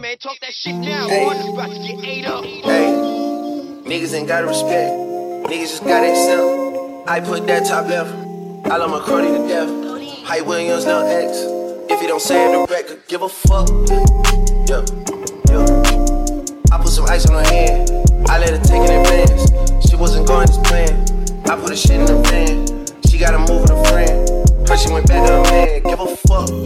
Man, talk that shit down. Hey. Boy, about to get ate up. Hey, niggas ain't gotta respect. Niggas just gotta accept. I put that top left. I love my Cardi to death. Hype Williams, no X. If you don't say it direct, give a fuck. Yeah, yeah. I put some ice on her hand. I let her take it in advance. She wasn't going as planned. I put her shit in the van. She gotta move with a friend. But she went back to the man, give a fuck.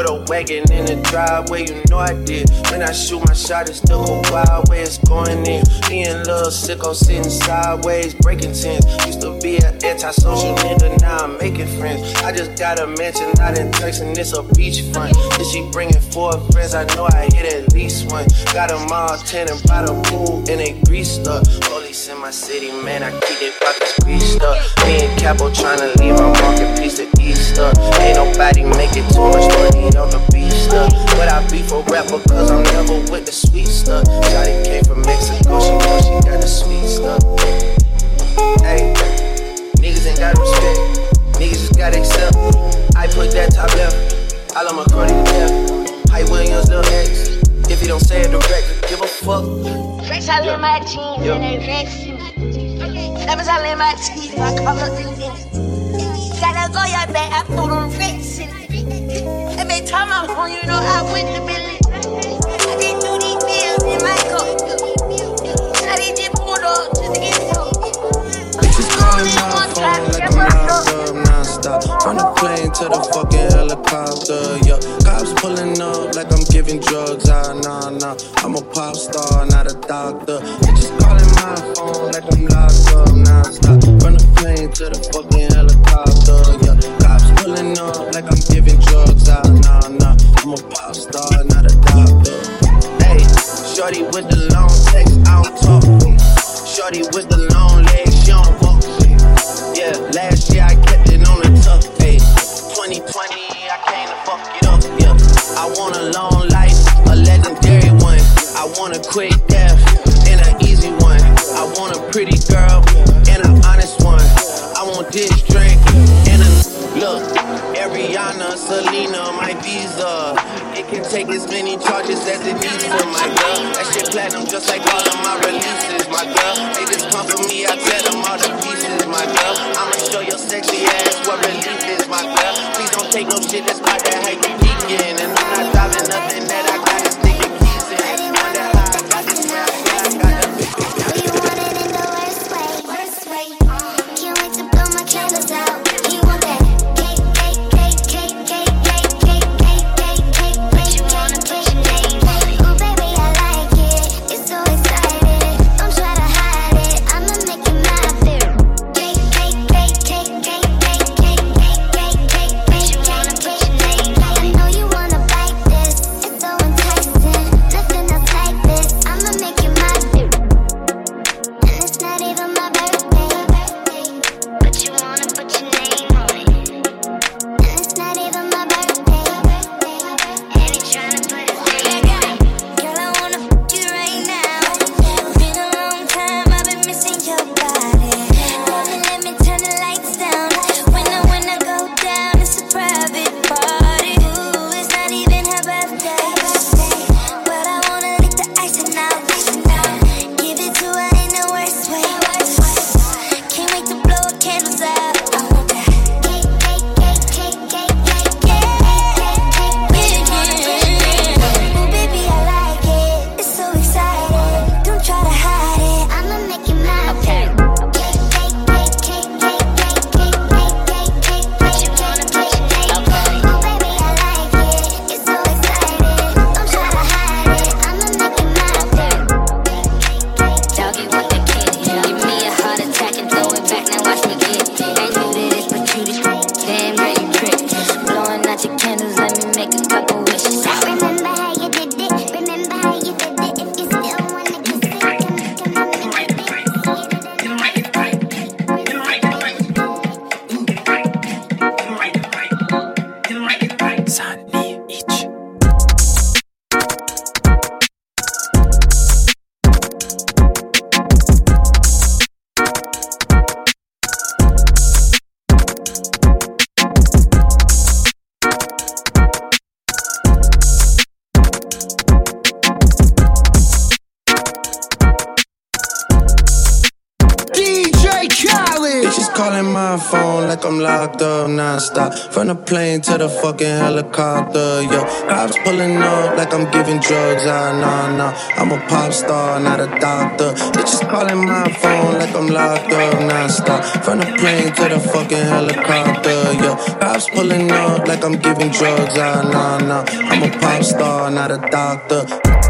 Put a wagon in the driveway, you know I did. When I shoot my shot, it's still go wild where it's going in. Me and little sicko sitting sideways, breaking tents. Used to be an antisocial nigga, now I'm making friends. I just got a mansion out in and it's a beachfront. If she bringing four friends, I know I hit at least one. Got them all and by the pool and they greased up. Police in my city, man, I keep their pockets greased up. Me and Capo trying to leave my market piece to Easter. Ain't nobody making too much money Ariana, Selena, my visa. It can take as many charges as it needs to, my girl. That shit platinum just like all of my releases, my girl. They just come for me, I tell them all the pieces, my girl. I'ma show your sexy ass what relief is, my girl. Please don't take no shit that's about that hype you geeking. And I'm not driving nothing that I plane to the fucking helicopter, yo. Cops pulling up like I'm giving drugs. Ah, nah, nah. I'm a pop star, not a doctor. Bitches calling my phone like I'm locked up nah, nonstop. From the plane to the fucking helicopter, yo. Cops pulling up like I'm giving drugs. Ah, nah, nah. I'm a pop star, not a doctor.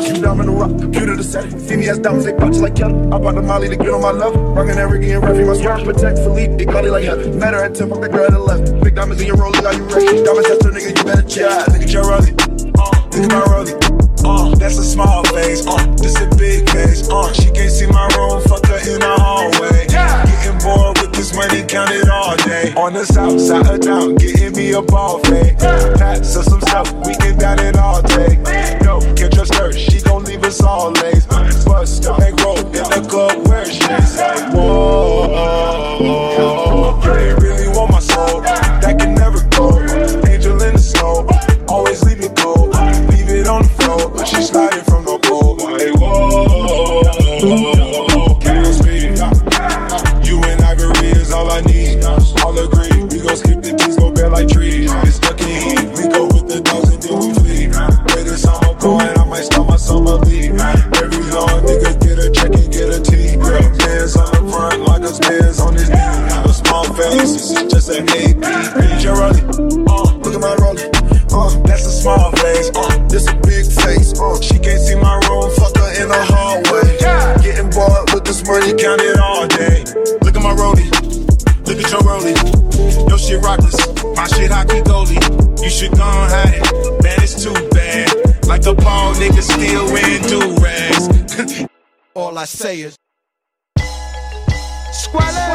house, you down in the rock. Computer to set it. See me as diamonds, they punch like Kelly. I bought the Molly to get on my love. Rockin' every game, referee, my scarf. Protect Philippe, they call it like heaven. Met her at 10, fuck the girl at 11. Big diamonds in your rolling, are you ready? Diamonds after nigga, you better check. Nigga, Joe Rosy. Uh, nigga, my Uh, that's a small face, uh, this a big face, uh, she can't see my room, fuck her in the hallway, yeah. getting bored with this money counted all day. On the south side of town, getting me a ball fade. Pass us some stuff, we can down it all day. Can't trust her, she gon' leave us all lace. Bust the bankroll in the club where she's like, whoa. gon' hide it. Man, it's too bad. Like the ball nigga still wearing do rags. All I say is, Squalor!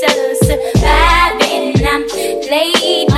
sellers. Vibing, I'm late.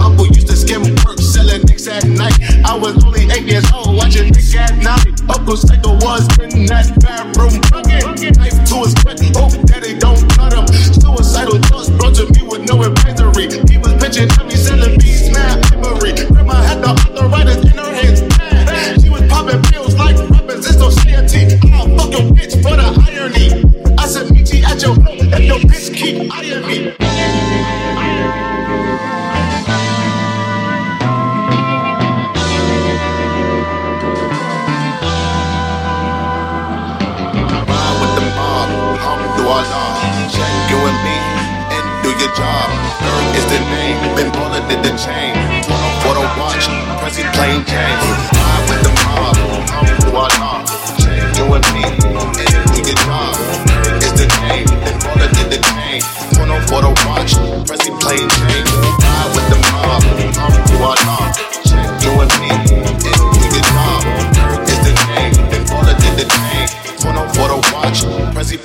uncle used to skim work, selling dicks at night. I was only eight years old, watching Dick at night. Uncle Psycho was in that bathroom, bucket, knife to his butt. Hope daddy don't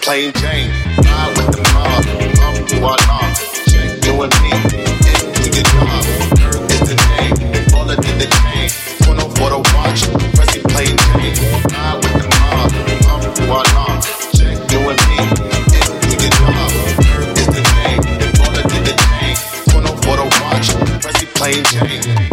plain Jane. Ride with the mob, bump to our knob. Check you and me, and do your job. Nerd is the name, baller did the chain. Turn off for the watch, press plain Jane. Ride with the mob, bump to our knob. Check you and me, and do your job. Nerd is the name, baller did the chain. Turn off for the watch, press plain Jane.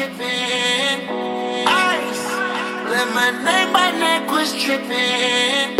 Tripping. Ice, lemonade, my neck was tripping.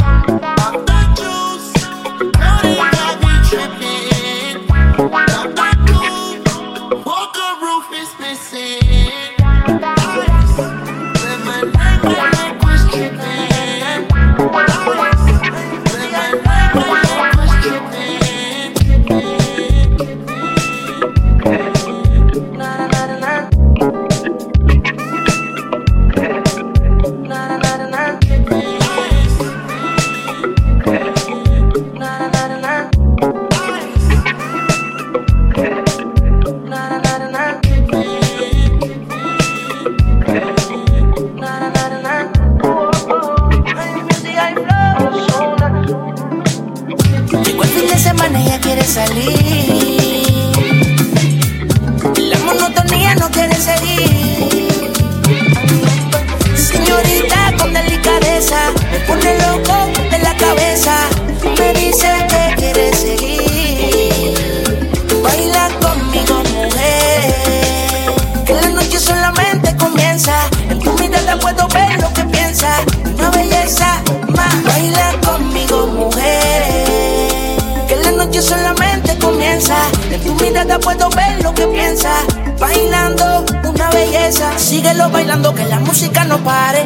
En tu mirada puedo ver lo que piensa. Bailando una belleza. Síguelo bailando, que la música no pare.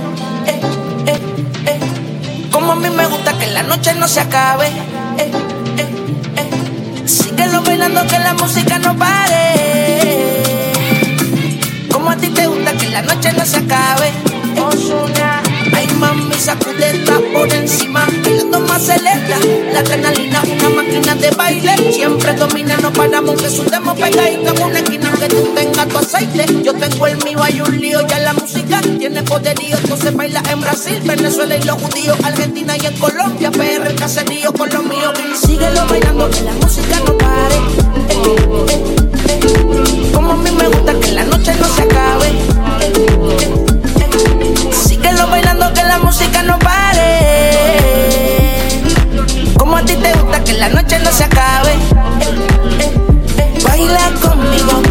Eh, eh, eh. Como a mí me gusta que la noche no se acabe. Síguelo bailando, que la música no pare. Como a ti te gusta que la noche no se acabe. Ozuna. Ay, mami, sacudeta por encima. Bailando más celesta. La adrenalina, una máquina de baile. Siempre domina, no paramos que sudemos pegadito en una esquina que tú tengas tu aceite. Yo tengo el mío, hay un lío. Ya la música tiene poderío. Entonces baila en Brasil, Venezuela y los judíos. Argentina y en Colombia. PR, caserío con los míos. Síguelo bailando, que la música no pare. Eh, eh, eh. Como a mí me gusta que la noche no se acabe. Que la música no pare. Como a ti te gusta que la noche no se acabe. Baila conmigo.